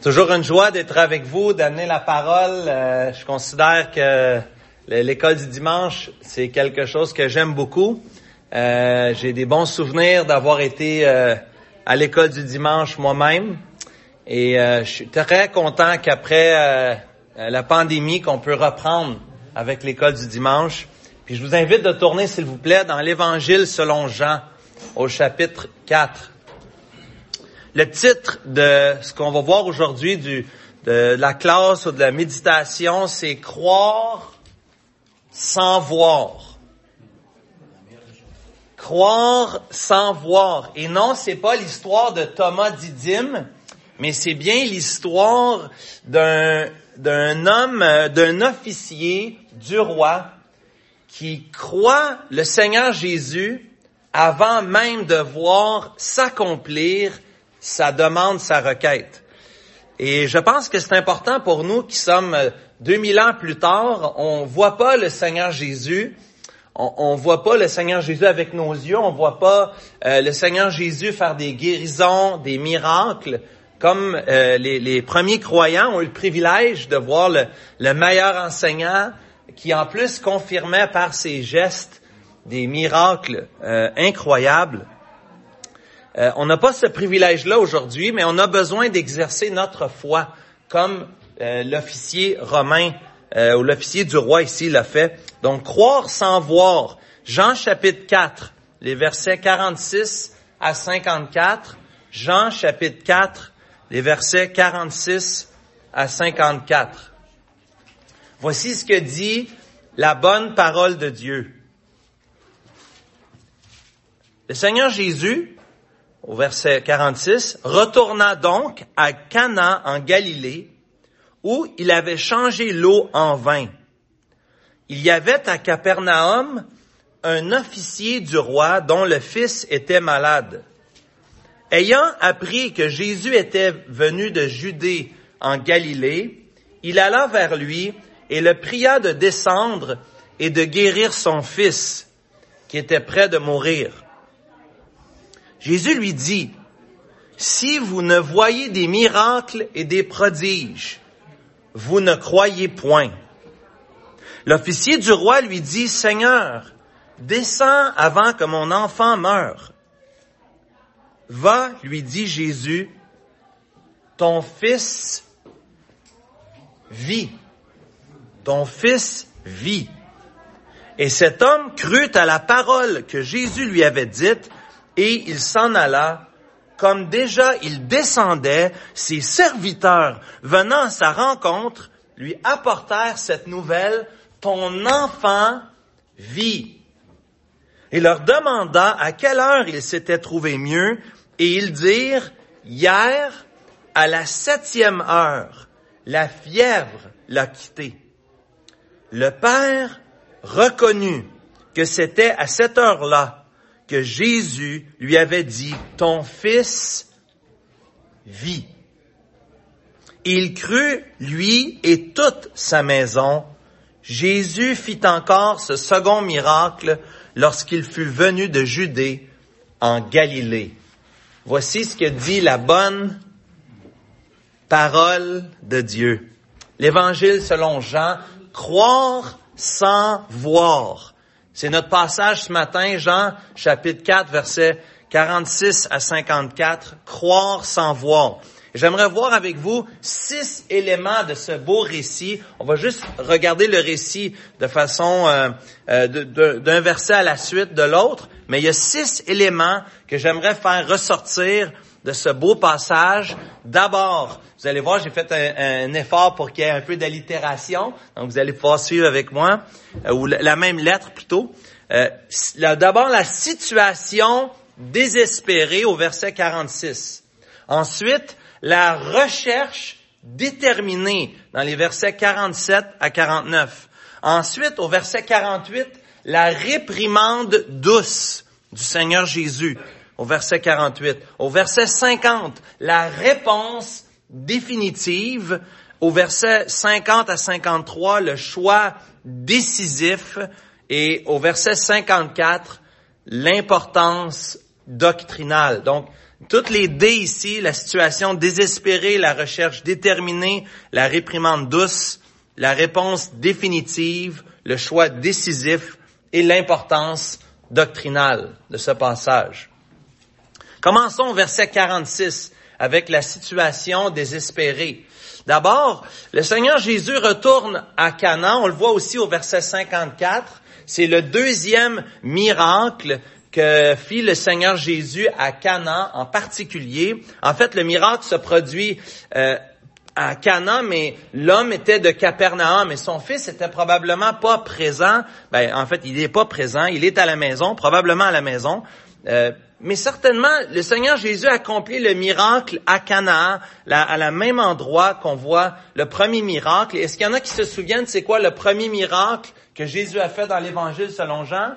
Toujours une joie d'être avec vous, d'amener la parole. Euh, je considère que l'école du dimanche, c'est quelque chose que j'aime beaucoup. Euh, J'ai des bons souvenirs d'avoir été euh, à l'école du dimanche moi-même. Et euh, je suis très content qu'après euh, la pandémie, qu'on peut reprendre avec l'école du dimanche. Puis je vous invite de tourner, s'il vous plaît, dans l'Évangile selon Jean, au chapitre 4. Le titre de ce qu'on va voir aujourd'hui de la classe ou de la méditation, c'est croire sans voir. Croire sans voir. Et non, c'est pas l'histoire de Thomas Didyme, mais c'est bien l'histoire d'un, d'un homme, d'un officier du roi qui croit le Seigneur Jésus avant même de voir s'accomplir sa demande, sa requête. Et je pense que c'est important pour nous qui sommes 2000 ans plus tard, on voit pas le Seigneur Jésus, on, on voit pas le Seigneur Jésus avec nos yeux, on voit pas euh, le Seigneur Jésus faire des guérisons, des miracles, comme euh, les, premiers croyants ont eu le privilège de voir le, le meilleur enseignant qui en plus confirmait par ses gestes des miracles euh, incroyables. Euh, on n'a pas ce privilège-là aujourd'hui, mais on a besoin d'exercer notre foi comme euh, l'officier romain euh, ou l'officier du roi ici l'a fait. Donc, croire sans voir. Jean chapitre 4, les versets 46 à 54. Jean chapitre 4, les versets 46 à 54. Voici ce que dit la bonne parole de Dieu. Le Seigneur Jésus, au verset 46, retourna donc à Cana en Galilée, où il avait changé l'eau en vin. Il y avait à Capernaum un officier du roi dont le fils était malade. Ayant appris que Jésus était venu de Judée en Galilée, il alla vers lui et le pria de descendre et de guérir son fils, qui était près de mourir. Jésus lui dit, si vous ne voyez des miracles et des prodiges, vous ne croyez point. L'officier du roi lui dit, Seigneur, descends avant que mon enfant meure. Va, lui dit Jésus, ton fils vit. Ton fils vit. Et cet homme crut à la parole que Jésus lui avait dite, et il s'en alla. Comme déjà il descendait, ses serviteurs, venant à sa rencontre, lui apportèrent cette nouvelle, ton enfant vit. Et leur demanda à quelle heure il s'était trouvé mieux, et ils dirent, hier, à la septième heure, la fièvre l'a quitté. Le père reconnut que c'était à cette heure-là que Jésus lui avait dit, ton fils vit. Il crut, lui et toute sa maison. Jésus fit encore ce second miracle lorsqu'il fut venu de Judée en Galilée. Voici ce que dit la bonne parole de Dieu. L'évangile selon Jean, croire sans voir. C'est notre passage ce matin, Jean chapitre 4, versets 46 à 54, croire sans voir. J'aimerais voir avec vous six éléments de ce beau récit. On va juste regarder le récit de façon euh, euh, d'un verset à la suite de l'autre, mais il y a six éléments que j'aimerais faire ressortir de ce beau passage. D'abord, vous allez voir, j'ai fait un, effort pour qu'il y ait un peu d'allitération. Donc, vous allez pouvoir suivre avec moi, euh, ou la, la, même lettre plutôt. Euh, D'abord, la situation désespérée au verset 46. Ensuite, la recherche déterminée dans les versets 47 à 49. Ensuite, au verset 48, la réprimande douce du Seigneur Jésus au verset 48. Au verset 50, la réponse définitive. Au verset 50 à 53, le choix décisif. Et au verset 54, l'importance doctrinale. Donc, Toutes les D ici, la situation désespérée, la recherche déterminée, la réprimande douce, la réponse définitive, le choix décisif et l'importance doctrinale de ce passage. Commençons au verset 46 avec la situation désespérée. D'abord, le Seigneur Jésus retourne à Canaan. On le voit aussi au verset 54. C'est le deuxième miracle que fit le Seigneur Jésus à Canaan en particulier. En fait, le miracle se produit euh, à Canaan, mais l'homme était de Capernaum et son fils était probablement pas présent. Ben, en fait, il n'est pas présent. Il est à la maison, probablement à la maison. Euh, mais certainement, le Seigneur Jésus a accompli le miracle à Canaan, à la même endroit qu'on voit le premier miracle. Est-ce qu'il y en a qui se souviennent, c'est quoi le premier miracle que Jésus a fait dans l'Évangile selon Jean?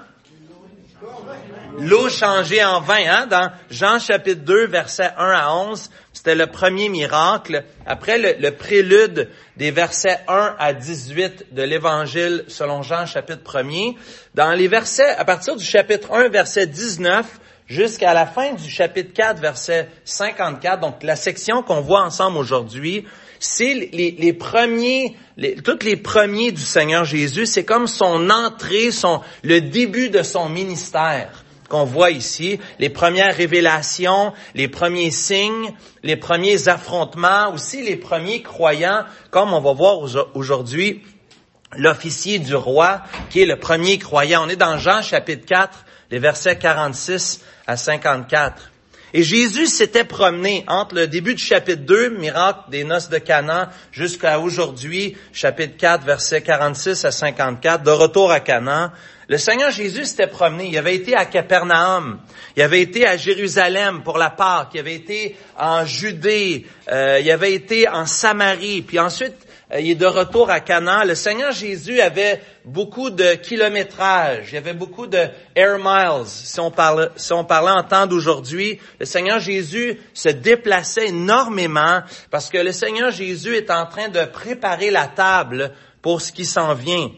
L'eau changée en vin, hein? Dans Jean chapitre 2, versets 1 à 11, c'était le premier miracle. Après le, le, prélude des versets 1 à 18 de l'Évangile selon Jean chapitre 1 dans les versets, à partir du chapitre 1, verset 19, jusqu'à la fin du chapitre 4, verset 54, donc la section qu'on voit ensemble aujourd'hui, c'est les, premiers, les, toutes les premiers du Seigneur Jésus, c'est comme son entrée, son, le début de son ministère qu'on voit ici, les premières révélations, les premiers signes, les premiers affrontements, aussi les premiers croyants, comme on va voir aujourd'hui l'officier du roi, qui est le premier croyant. On est dans Jean chapitre 4, les versets 46 à 54. Et Jésus s'était promené entre le début du chapitre 2, miracle des noces de Cana, jusqu'à aujourd'hui, chapitre 4, versets 46 à 54, de retour à Cana. Le Seigneur Jésus s'était promené. Il avait été à Capernaum. Il avait été à Jérusalem pour la Pâque. Il avait été en Judée. Euh, il avait été en Samarie. Puis ensuite, il est de retour à Canaan. Le Seigneur Jésus avait beaucoup de kilométrage, il y avait beaucoup de air miles, si on, parlait, si on parlait en temps d'aujourd'hui. Le Seigneur Jésus se déplaçait énormément parce que le Seigneur Jésus est en train de préparer la table pour ce qui s'en vient.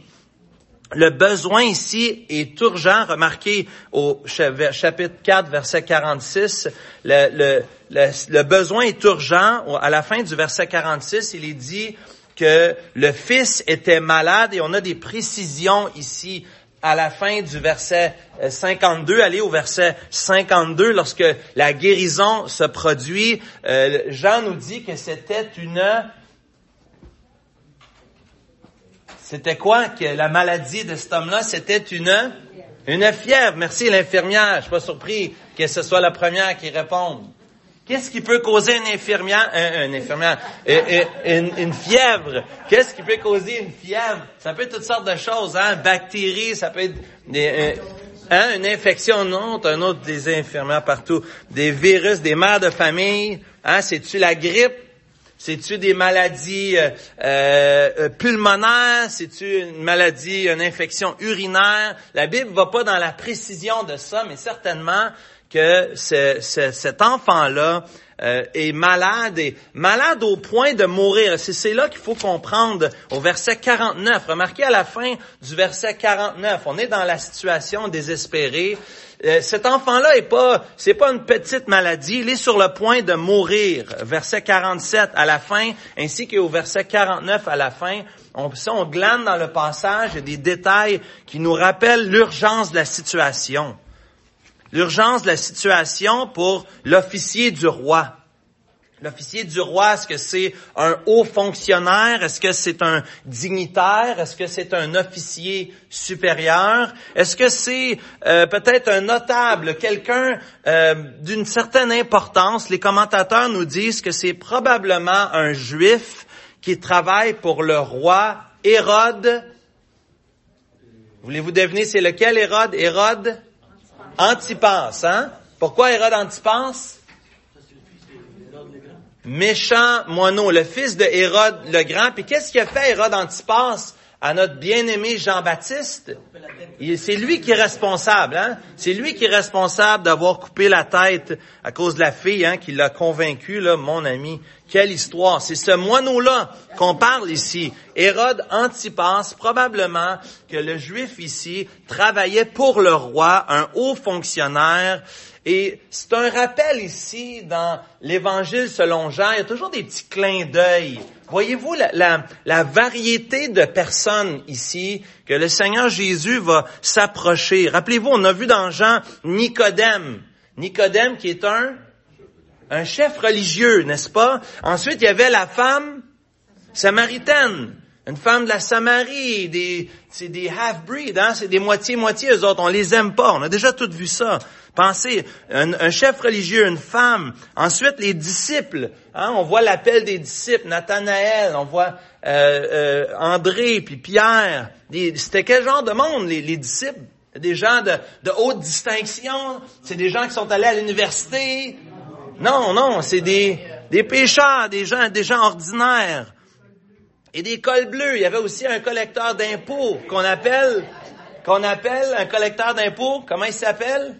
Le besoin ici est urgent. Remarquez au chapitre 4, verset 46, le, le, le, le besoin est urgent. À la fin du verset 46, il est dit, que le fils était malade et on a des précisions ici à la fin du verset 52, allez au verset 52, lorsque la guérison se produit, euh, Jean nous dit que c'était une... C'était quoi que la maladie de cet homme-là? C'était une... Une fièvre. Merci l'infirmière. Je suis pas surpris que ce soit la première qui réponde. Qu'est-ce qui peut causer une infirmière, un, un infirmière, une, une, fièvre? Qu'est-ce qui peut causer une fièvre? Ça peut être toutes sortes de choses, hein? Bactéries, ça peut être des, euh, hein? une infection, non, un autre des infirmières partout, des virus, des mères de famille, hein? C'est-tu la grippe? C'est-tu des maladies euh, euh, pulmonaires? C'est-tu une maladie, une infection urinaire? La Bible va pas dans la précision de ça, mais certainement que cet enfant-là euh, est malade et malade au point de mourir. C'est là qu'il faut comprendre au verset 49. Remarquez à la fin du verset 49, on est dans la situation désespérée. Euh, cet enfant-là est pas, c'est pas une petite maladie, il est sur le point de mourir. Verset 47 à la fin, ainsi qu'au verset 49 à la fin, on, on glane dans le passage, des détails qui nous rappellent l'urgence de la situation l'urgence de la situation pour l'officier du roi. L'officier du roi, est-ce que c'est un haut fonctionnaire? Est-ce que c'est un dignitaire? Est-ce que c'est un officier supérieur? Est-ce que c'est euh, peut-être un notable, quelqu'un euh, d'une certaine importance? Les commentateurs nous disent que c'est probablement un juif qui travaille pour le roi Hérode. Voulez-vous deviner c'est lequel Hérode? Hérode? Antipas, hein? Pourquoi Hérode Antipas? Méchant moineau, le fils de Hérode le Grand. Puis qu'est-ce qu'il a fait Hérode Antipas à notre bien-aimé Jean-Baptiste? C'est lui qui est responsable, hein? C'est lui qui est responsable d'avoir coupé la tête à cause de la fille, hein, qui l'a convaincu, là, mon ami. Quelle histoire! C'est ce moineau-là qu'on parle ici. Hérode Antipas, probablement que le juif ici travaillait pour le roi, un haut fonctionnaire, Et c'est un rappel ici dans l'Évangile selon Jean, il y a toujours des petits clins d'œil. Voyez-vous la, la, la, variété de personnes ici que le Seigneur Jésus va s'approcher. Rappelez-vous, on a vu dans Jean Nicodème. Nicodème qui est un, un chef religieux, n'est-ce pas? Ensuite, il y avait la femme samaritaine. Une femme de la Samarie, c'est des half-breed, hein? c'est des moitiés-moitiés, eux autres, on les aime pas, on a déjà tout vu ça. Pensez, un, chef religieux, une femme, ensuite les disciples, hein? on voit l'appel des disciples, Nathanaël, on voit euh, euh, André, puis Pierre, c'était quel genre de monde, les, les disciples? Des gens de haute distinction, c'est des gens qui sont allés à l'université? Non, non, c'est des, des pécheurs, des gens, des gens ordinaires et des cols bleus. Il y avait aussi un collecteur d'impôts qu'on appelle, qu'on appelle un collecteur d'impôts. Comment il s'appelle?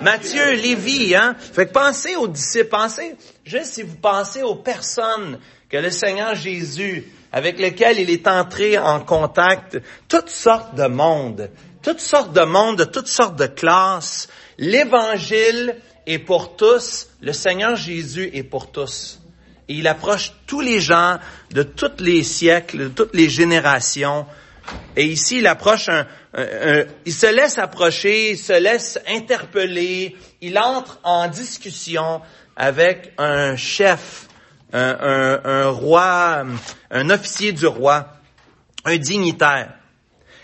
Matthieu, Lévi, hein? Fait que pensez aux disciples, pensez, juste si vous pensez aux personnes que le Seigneur Jésus, avec lesquelles il est entré en contact, toutes sortes de mondes, toutes sortes de mondes, de toutes sortes de classes. L'évangile est pour tous, le Seigneur Jésus est pour tous et il approche tous les gens de tous les siècles, de toutes les générations. Et ici, il approche un, il se laisse approcher, il se laisse interpeller, il entre en discussion avec un chef, un, un roi, un officier du roi, un dignitaire.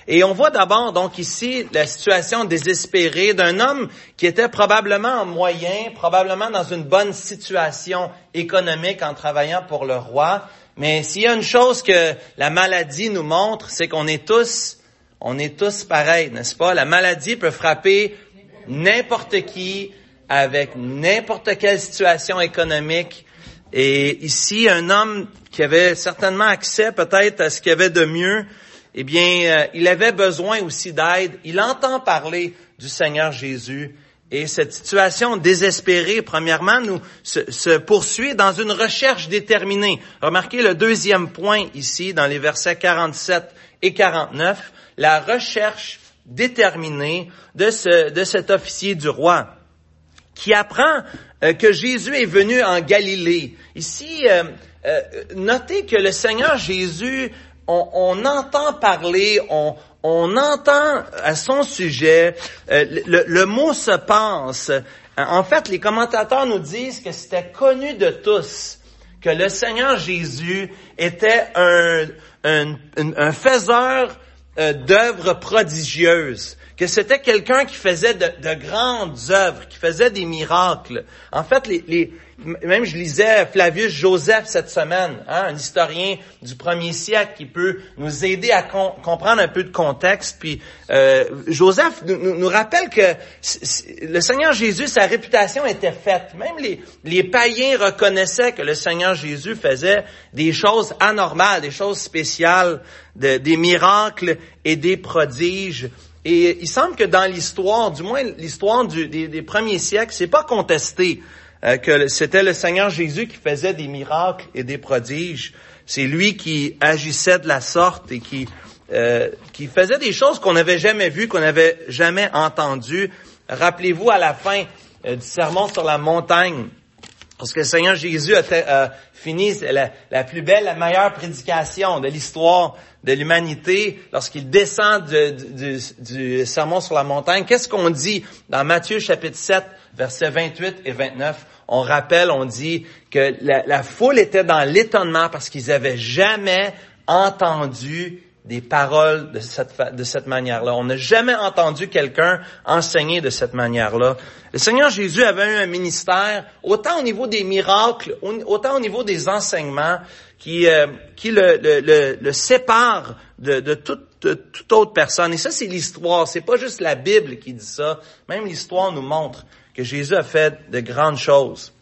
Et on voit d'abord donc ici la situation désespérée d'un homme qui était probablement en moyen, probablement dans une bonne situation économique en travaillant pour le roi. Mais s'il y a une chose que la maladie nous montre, c'est qu'on est tous, on est tous pareils, n'est-ce pas? La maladie peut frapper n'importe qui avec n'importe quelle situation économique. Et ici, un homme qui avait certainement accès peut-être à ce qu'il y avait de mieux, eh bien, euh, il avait besoin aussi d'aide. Il entend parler du Seigneur Jésus. Et cette situation désespérée, premièrement, nous se, poursuit dans une recherche déterminée. Remarquez le deuxième point ici, dans les versets 47 et 49, la recherche déterminée de, ce, de cet officier du roi qui apprend euh, que Jésus est venu en Galilée. Ici, euh, notez que le Seigneur Jésus on, entend parler, on, entend à son sujet, euh, le, mot se pense. En fait, les commentateurs nous disent que c'était connu de tous que le Seigneur Jésus était un, faiseur euh, d'œuvres prodigieuses, que c'était quelqu'un qui faisait de, de, grandes œuvres, qui faisait des miracles. En fait, même je lisais Flavius Joseph cette semaine, hein, un historien du premier siècle qui peut nous aider à comprendre un peu de contexte. Puis euh, Joseph nous, rappelle que le Seigneur Jésus, sa réputation était faite. Même les, païens reconnaissaient que le Seigneur Jésus faisait des choses anormales, des choses spéciales, de, des miracles et des prodiges. Et il semble que dans l'histoire, du moins l'histoire des, premiers siècles, c'est pas contesté. Euh, que c'était le Seigneur Jésus qui faisait des miracles et des prodiges. C'est lui qui agissait de la sorte et qui, euh, qui faisait des choses qu'on n'avait jamais vues, qu'on n'avait jamais entendues. Rappelez-vous à la fin euh, du sermon sur la montagne, parce que le Seigneur Jésus a, fini la, la, plus belle, la meilleure prédication de l'histoire de l'humanité lorsqu'il descend du, sermon sur la montagne. Qu'est-ce qu'on dit dans Matthieu chapitre 7, versets 28 et 29? on rappelle, on dit que la, foule était dans l'étonnement parce qu'ils avaient jamais entendu des paroles de cette, manière-là. On n'a jamais entendu quelqu'un enseigner de cette manière-là. Le Seigneur Jésus avait eu un ministère, autant au niveau des miracles, autant au niveau des enseignements, qui, euh, le, le, sépare de, toute, toute, autre personne. Et ça, c'est l'histoire. C'est pas juste la Bible qui dit ça. Même l'histoire nous montre que Jésus a fait de grandes choses.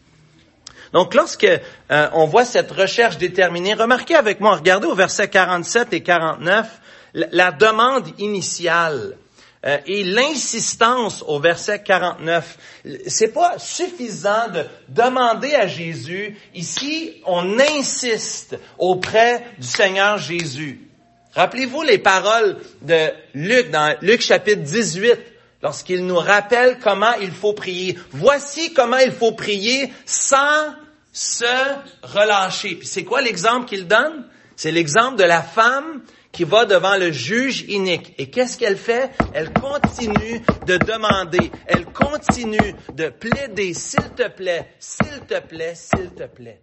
Donc, lorsque euh, on voit cette recherche déterminée, remarquez avec moi, regardez au verset 47 et 49, la, demande initiale euh, et l'insistance au verset 49. C'est pas suffisant de demander à Jésus. Ici, on insiste auprès du Seigneur Jésus. Rappelez-vous les paroles de Luc dans Luc chapitre 18 lorsqu'il nous rappelle comment il faut prier. Voici comment il faut prier sans se relâcher. Puis c'est quoi l'exemple qu'il donne? C'est l'exemple de la femme qui va devant le juge inique. Et qu'est-ce qu'elle fait? Elle continue de demander, elle continue de plaider, s'il te plaît, s'il te plaît, s'il te plaît.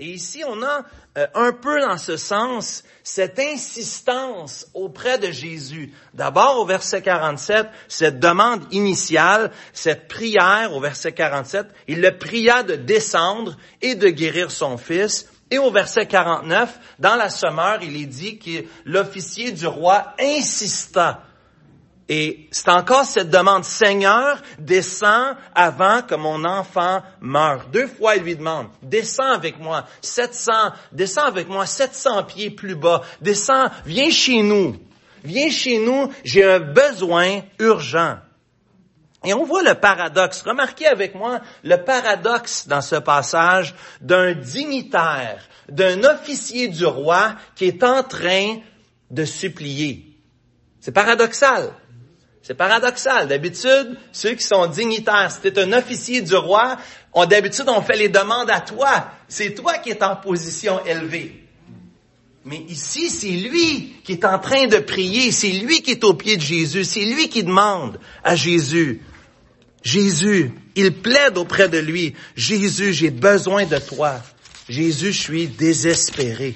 Et ici, on a euh, un peu dans ce sens cette insistance auprès de Jésus. D'abord au verset 47, cette demande initiale, cette prière au verset 47, il le pria de descendre et de guérir son fils. Et au verset 49, dans la sommeur, il est dit que l'officier du roi insista et c'est encore cette demande, Seigneur, descends avant que mon enfant meure. Deux fois, il lui demande, descends avec moi, 700, descends avec moi 700 pieds plus bas, descends, viens chez nous, viens chez nous, j'ai un besoin urgent. Et on voit le paradoxe. Remarquez avec moi le paradoxe dans ce passage d'un dignitaire, d'un officier du roi qui est en train de supplier. C'est paradoxal. C'est paradoxal. D'habitude, ceux qui sont dignitaires, si tu un officier du roi, d'habitude, on fait les demandes à toi. C'est toi qui es en position élevée. Mais ici, c'est lui qui est en train de prier. C'est lui qui est au pied de Jésus. C'est lui qui demande à Jésus. Jésus, il plaide auprès de lui. Jésus, j'ai besoin de toi. Jésus, je suis désespéré.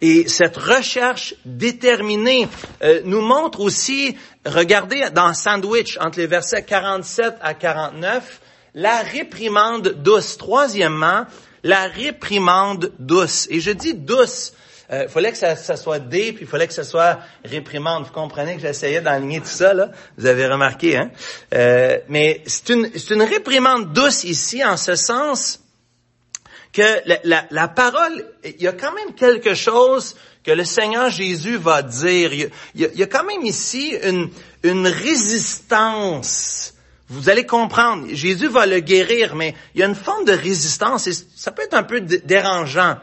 Et cette recherche déterminée euh, nous montre aussi, regardez dans Sandwich, entre les versets 47 à 49, la réprimande douce. Troisièmement, la réprimande douce. Et je dis douce. Il euh, fallait que ça, soit D, puis il fallait que ça soit réprimande. Vous comprenez que j'essayais d'enligner tout ça, là? Vous avez remarqué, hein? Euh, mais c'est une, c'est une réprimande douce ici, en ce sens que la, parole, il y a quand même quelque chose que le Seigneur Jésus va dire. Il y a, quand même ici une, une résistance. Vous allez comprendre, Jésus va le guérir, mais il y a une forme de résistance et ça peut être un peu dérangeant.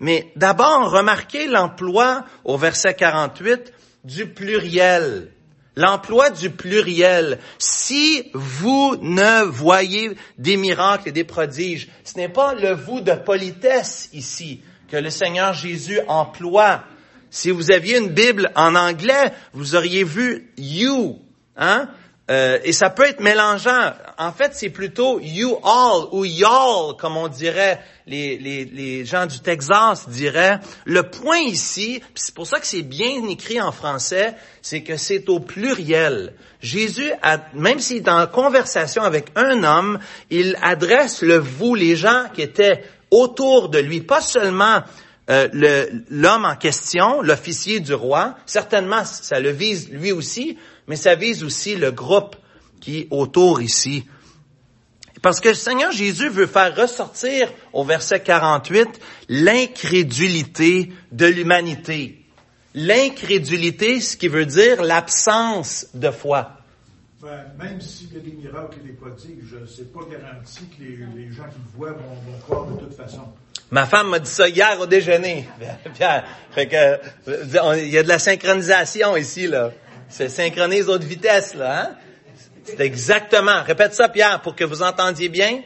Mais d'abord, remarquez l'emploi au verset 48 du pluriel. L'emploi du pluriel. Si vous ne voyez des miracles et des prodiges, ce n'est pas le vous de politesse ici que le Seigneur Jésus emploie. Si vous aviez une Bible en anglais, vous auriez vu you, hein? Euh, et ça peut être mélangeant. En fait, c'est plutôt you all ou y'all, comme on dirait, les, les, les, gens du Texas diraient. Le point ici, c'est pour ça que c'est bien écrit en français, c'est que c'est au pluriel. Jésus, même s'il est en conversation avec un homme, il adresse le vous, les gens qui étaient autour de lui, pas seulement euh, l'homme en question, l'officier du roi, certainement ça le vise lui aussi, mais ça vise aussi le groupe qui est autour ici. Parce que le Seigneur Jésus veut faire ressortir au verset 48 l'incrédulité de l'humanité. L'incrédulité, ce qui veut dire l'absence de foi. même s'il y a des miracles et des prodiges, c'est pas garanti que les, gens qui le voient vont, croire de toute façon. Ma femme m'a dit ça hier au déjeuner, Pierre. Fait que, il y a de la synchronisation ici, là. C'est synchronise haute vitesse, là, hein? C'est exactement. Répète ça, Pierre, pour que vous entendiez bien.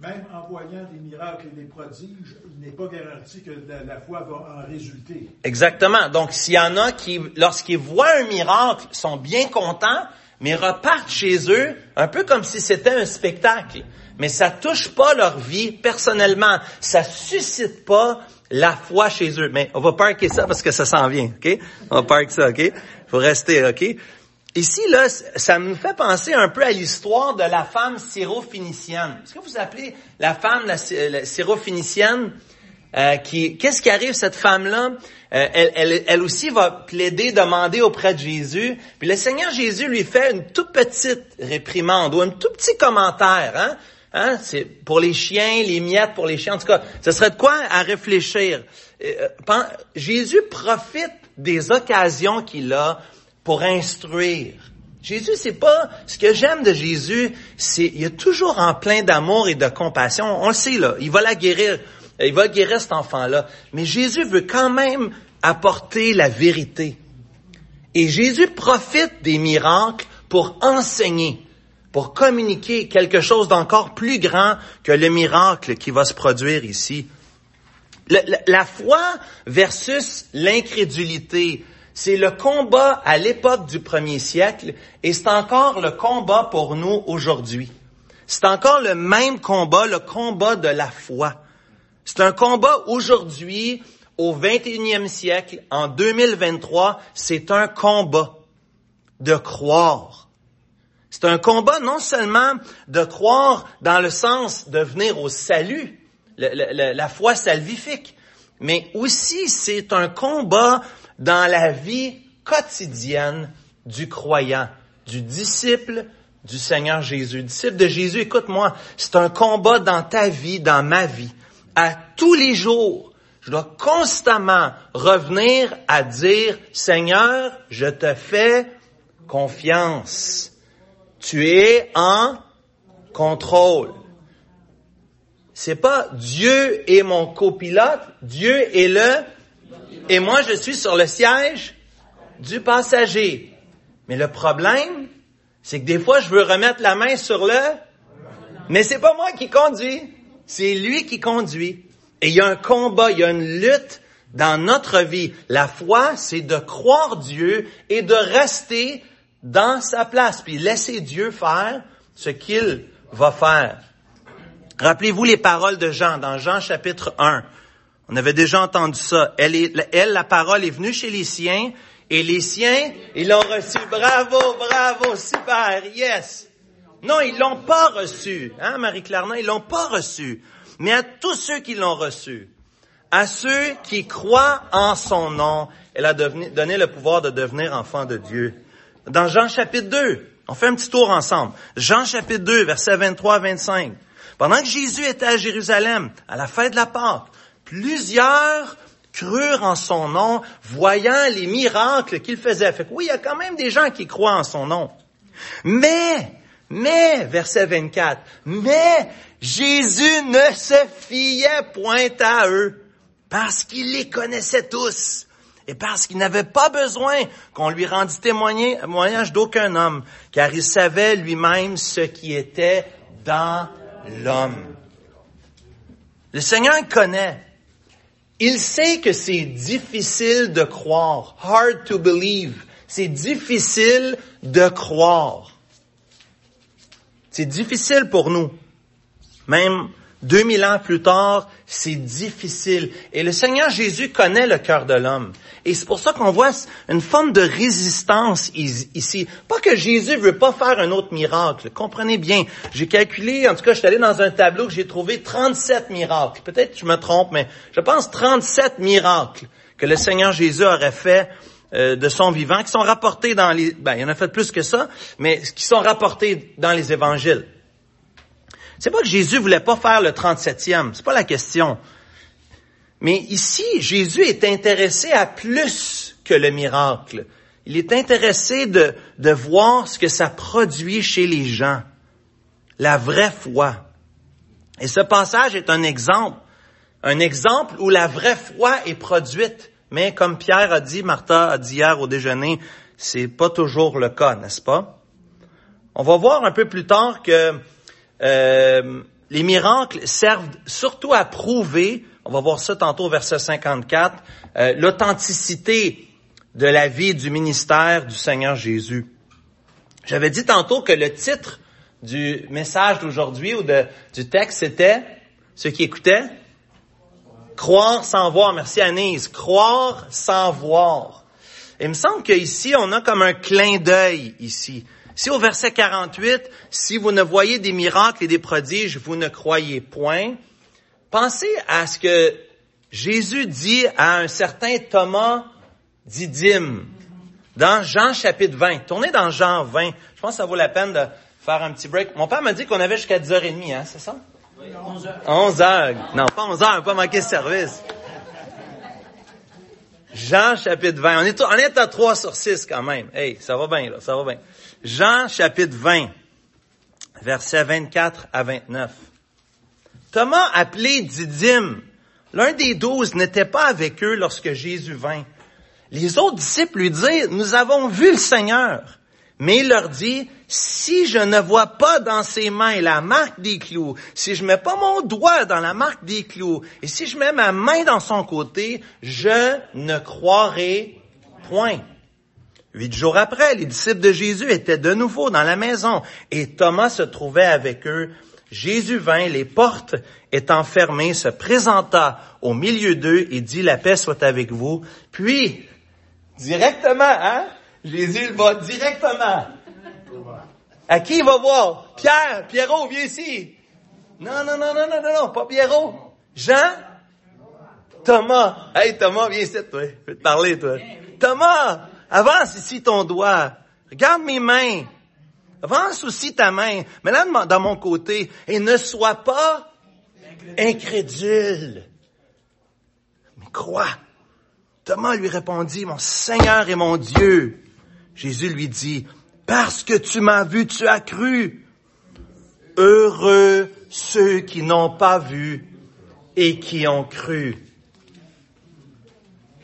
Même en voyant des miracles et des prodiges, il n'est pas garanti que la, foi va en résulter. Exactement. Donc, s'il y en a qui, lorsqu'ils voient un miracle, sont bien contents, mais repartent chez eux un peu comme si c'était un spectacle. Mais ça touche pas leur vie personnellement. Ça suscite pas la foi chez eux. Mais on va parker ça parce que ça s'en vient, OK? On va parker ça, OK? Faut rester, OK? Ici, là, ça me fait penser un peu à l'histoire de la femme syro-phénicienne. Est-ce que vous appelez la femme la, syro-phénicienne? Euh, qu'est-ce qui arrive cette femme-là? Euh, elle, elle, elle, aussi va plaider, demander auprès de Jésus. Puis le Seigneur Jésus lui fait une toute petite réprimande ou un tout petit commentaire. Hein? Hein? C'est pour les chiens, les miettes pour les chiens. En tout cas, ce serait de quoi à réfléchir. Euh, Jésus profite des occasions qu'il a pour instruire. Jésus, c'est pas, ce que j'aime de Jésus, c'est, il est toujours en plein d'amour et de compassion. On le sait, là. Il va la guérir. Il va guérir cet enfant-là. Mais Jésus veut quand même apporter la vérité. Et Jésus profite des miracles pour enseigner, pour communiquer quelque chose d'encore plus grand que le miracle qui va se produire ici. la, la foi versus l'incrédulité, c'est le combat à l'époque du premier siècle et c'est encore le combat pour nous aujourd'hui. C'est encore le même combat, le combat de la foi. C'est un combat aujourd'hui, au 21e siècle, en 2023, c'est un combat de croire. C'est un combat non seulement de croire dans le sens de venir au salut, la foi salvifique, mais aussi c'est un combat dans la vie quotidienne du croyant, du disciple du Seigneur Jésus. Disciple de Jésus, écoute-moi, c'est un combat dans ta vie, dans ma vie. À tous les jours, je dois constamment revenir à dire, Seigneur, je te fais confiance. Tu es en contrôle. C'est pas Dieu est mon copilote, Dieu est le et moi je suis sur le siège du passager. Mais le problème, c'est que des fois je veux remettre la main sur le, mais c'est pas moi qui conduis, c'est lui qui conduit. Et il y a un combat, il y a une lutte dans notre vie. La foi, c'est de croire Dieu et de rester dans sa place, puis laisser Dieu faire ce qu'il va faire. Rappelez-vous les paroles de Jean dans Jean chapitre 1. On avait déjà entendu ça. Elle, la parole est venue chez les siens et les siens, ils l'ont reçu. Bravo, bravo, super, yes. Non, ils l'ont pas reçu. Hein, Marie Clarna, ils l'ont pas reçu. Mais à tous ceux qui l'ont reçu, à ceux qui croient en son nom, elle a donné le pouvoir de devenir enfant de Dieu. Dans Jean chapitre 2, on fait un petit tour ensemble. Jean chapitre 2, versets 23 à 25. Pendant que Jésus était à Jérusalem, à la fête de la Pâque, plusieurs crurent en son nom, voyant les miracles qu'il faisait. Fait que oui, il y a quand même des gens qui croient en son nom. Mais, mais, verset 24, mais Jésus ne se fiait point à eux, parce qu'il les connaissait tous, et parce qu'il n'avait pas besoin qu'on lui rendît témoignage d'aucun homme, car il savait lui-même ce qui était dans l'homme. Le Seigneur connaît. Il sait que c'est difficile de croire, hard to believe. C'est difficile de croire. C'est difficile pour nous. Même 2000 ans plus tard, c'est difficile. Et le Seigneur Jésus connaît le cœur de l'homme. Et c'est pour ça qu'on voit une forme de résistance ici. Pas que Jésus veut pas faire un autre miracle. Comprenez bien. J'ai calculé, en tout cas, je suis allé dans un tableau que j'ai trouvé 37 miracles. Peut-être que je me trompe, mais je pense 37 miracles que le Seigneur Jésus aurait fait euh, de son vivant, qui sont rapportés dans les, ben, il en a fait plus que ça, mais qui sont rapportés dans les évangiles. C'est pas que Jésus voulait pas faire le 37e, c'est pas la question. Mais ici, Jésus est intéressé à plus que le miracle. Il est intéressé de, de voir ce que ça produit chez les gens. La vraie foi. Et ce passage est un exemple. Un exemple où la vraie foi est produite. Mais comme Pierre a dit, Martha a dit hier au déjeuner, c'est pas toujours le cas, n'est-ce pas? On va voir un peu plus tard que euh, les miracles servent surtout à prouver, on va voir ça tantôt au verset 54, euh, l'authenticité de la vie du ministère du Seigneur Jésus. J'avais dit tantôt que le titre du message d'aujourd'hui ou de, du texte, c'était, ceux qui écoutaient, croire sans voir. Merci Anise. Croire sans voir. il me semble qu'ici, on a comme un clin d'œil ici. Si au verset 48, si vous ne voyez des miracles et des prodiges, vous ne croyez point, pensez à ce que Jésus dit à un certain Thomas Didyme dans Jean chapitre 20. Tournez dans Jean 20. Je pense que ça vaut la peine de faire un petit break. Mon père m'a dit qu'on avait jusqu'à 10h30, hein, c'est ça? Oui, 11h. 11h. Non, pas 11h, pas manquer de service. Jean chapitre 20. On est, on est à 3 sur 6 quand même. Hey, ça va bien, là, ça va bien. Jean chapitre 20, versets 24 à 29. Thomas, appelé Didyme, l'un des douze, n'était pas avec eux lorsque Jésus vint. Les autres disciples lui dirent, nous avons vu le Seigneur. Mais il leur dit, si je ne vois pas dans ses mains la marque des clous, si je mets pas mon doigt dans la marque des clous, et si je mets ma main dans son côté, je ne croirai point. Huit jours après, les disciples de Jésus étaient de nouveau dans la maison et Thomas se trouvait avec eux. Jésus vint, les portes étant fermées, se présenta au milieu d'eux et dit, la paix soit avec vous. Puis, directement, hein, Jésus va directement. À qui il va voir? Pierre, Pierrot, viens ici. Non, non, non, non, non, non, non, pas Pierrot. Jean? Thomas. Hey, Thomas, viens ici, toi. Je vais te parler, toi. Thomas, avance ici ton doigt. Regarde mes mains. Avance aussi ta main. Mais là, dans mon côté. Et ne sois pas incrédule. Mais crois. Thomas lui répondit, mon Seigneur et mon Dieu. Jésus lui dit, parce que tu m'as vu, tu as cru. Heureux ceux qui n'ont pas vu et qui ont cru.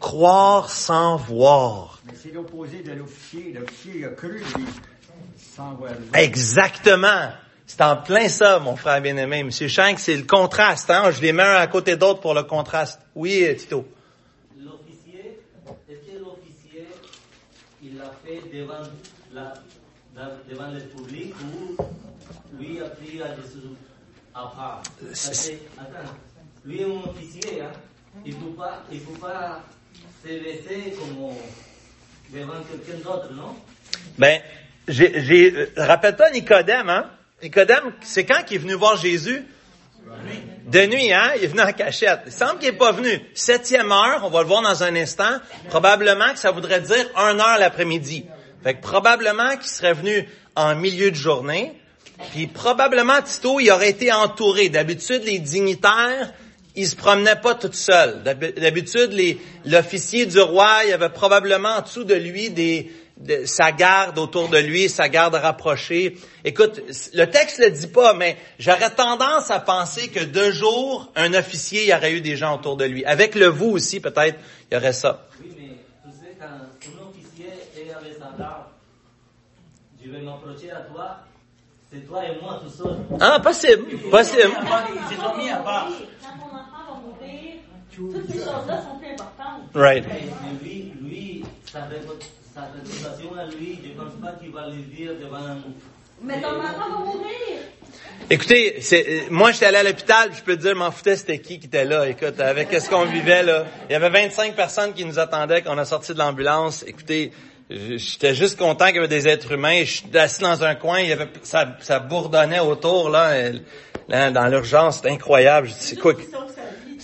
Croire sans voir. C'est l'opposé de l'officier. L'officier a cru, lui, sans voir. Exactement. C'est en plein ça, mon frère bien-aimé. Monsieur Shank, c'est le contraste. Hein? Je les mets un à côté d'autre pour le contraste. Oui, Tito. L'officier, est-ce que l'officier, il l'a fait devant, la, devant le public ou lui a pris à Jésus à part? Attends, lui est un officier, hein? il ne peut pas, il peut pas se laisser comme quelqu'un d'autre, non? Ben, j'ai, j'ai, rappelle-toi Nicodème, hein? Nicodème, c'est quand qu'il est venu voir Jésus? De nuit, hein? Il est venu en cachette. Il semble qu'il n'est pas venu. Septième heure, on va le voir dans un instant. Probablement que ça voudrait dire une heure l'après-midi. Fait que probablement qu'il serait venu en milieu de journée. Puis probablement, Tito, il aurait été entouré. D'habitude, les dignitaires, ils se promenaient pas tout seuls. D'habitude, l'officier du roi, il y avait probablement en dessous de lui des, de, sa garde autour de lui, sa garde rapprochée. Écoute, le texte le dit pas, mais j'aurais tendance à penser que de jour, un officier, il y aurait eu des gens autour de lui. Avec le vous aussi, peut-être, il y aurait ça. Oui, mais tu sais, quand un officier est avec sa garde, je vais m'approcher à toi, c'est toi et moi tout seul. Ah, possible, possible. Ils se sont mis à part. Toutes ces choses-là sont plus importantes. Right. Lui, lui, sa, répu- sa réputation à lui, je ne pense pas qu'il va le dire devant... Mais ton enfant va mourir. Écoutez, c'est, euh, moi, j'étais allé à l'hôpital, je peux te dire, m'en foutais c'était qui qui était là. Écoute, avec ce qu'on vivait, là. Il y avait 25 personnes qui nous attendaient quand on a sorti de l'ambulance. Écoutez, j'étais juste content qu'il y avait des êtres humains. Je suis assis dans un coin, il y avait, ça, ça bourdonnait autour, là, et- là, dans l'urgence. C'était incroyable. Je dis, c'est quoi?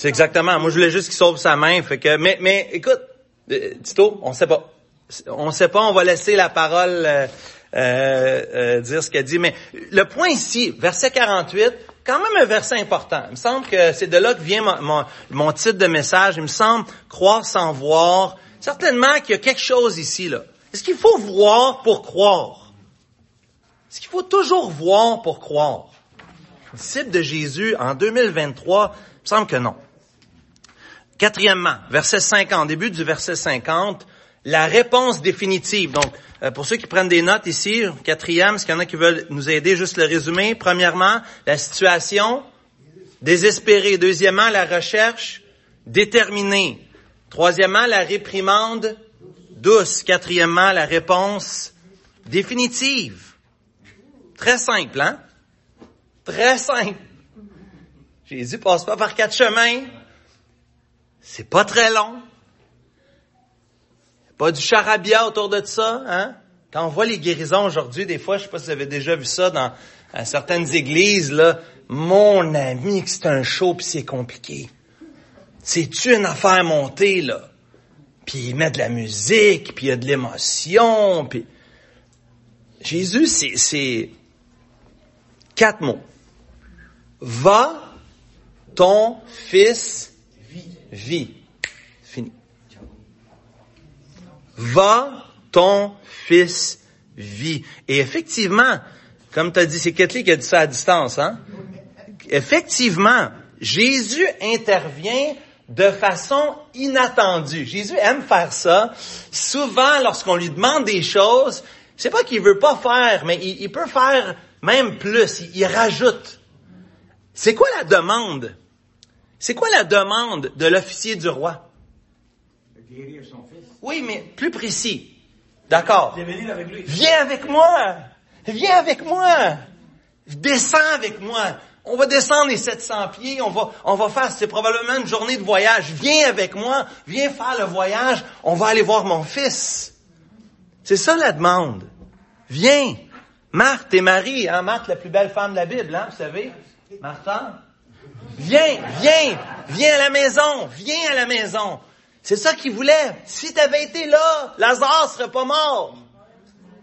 C'est exactement. Moi, je voulais juste qu'il sauve sa main. Fait que, mais, mais, écoute, euh, Tito, on sait pas. On sait pas. On va laisser la parole euh, euh, euh, dire ce qu'elle dit. Mais le point ici, verset 48, quand même un verset important. Il me semble que c'est de là que vient mon, mon, mon titre de message. Il me semble croire sans voir. Certainement qu'il y a quelque chose ici là. Est-ce qu'il faut voir pour croire? Est-ce qu'il faut toujours voir pour croire? Disciple de Jésus en 2023, il me semble que non. Quatrièmement, verset 50, début du verset 50, la réponse définitive. Donc, euh, pour ceux qui prennent des notes ici, quatrième, est-ce qu'il y en a qui veulent nous aider, juste le résumé. Premièrement, la situation désespérée. Deuxièmement, la recherche déterminée. Troisièmement, la réprimande douce. Quatrièmement, la réponse définitive. Très simple, hein? Très simple. Jésus passe pas par quatre chemins. C'est pas très long. Pas du charabia autour de ça, hein? Quand on voit les guérisons aujourd'hui, des fois, je sais pas si vous avez déjà vu ça dans certaines églises, là. Mon ami, que c'est un show puis c'est compliqué. C'est-tu une affaire montée, là? Puis il met de la musique, puis il y a de l'émotion, puis... Jésus, c'est, c'est quatre mots. Va, ton fils vit. Fini. Va, ton fils vit. Et effectivement, comme tu as dit, c'est Kathleen qui a dit ça à distance, hein? Effectivement, Jésus intervient de façon inattendue. Jésus aime faire ça. Souvent, lorsqu'on lui demande des choses, C'est pas qu'il veut pas faire, mais il, peut faire même plus. Il rajoute. C'est quoi la demande? C'est quoi la demande de l'officier du roi? De guérir son fils. Oui, mais plus précis. D'accord. Avec lui. Viens avec moi. Viens avec moi. Descends avec moi. On va descendre les 700 pieds. On va, on va faire, c'est probablement une journée de voyage. Viens avec moi. Viens faire le voyage. On va aller voir mon fils. C'est ça la demande. Viens. Marthe et Marie, hein, Marthe, la plus belle femme de la Bible, hein, vous savez? Martha. Viens, viens, viens à la maison, viens à la maison. C'est ça qu'il voulait. Si tu avais été là, Lazare serait pas mort.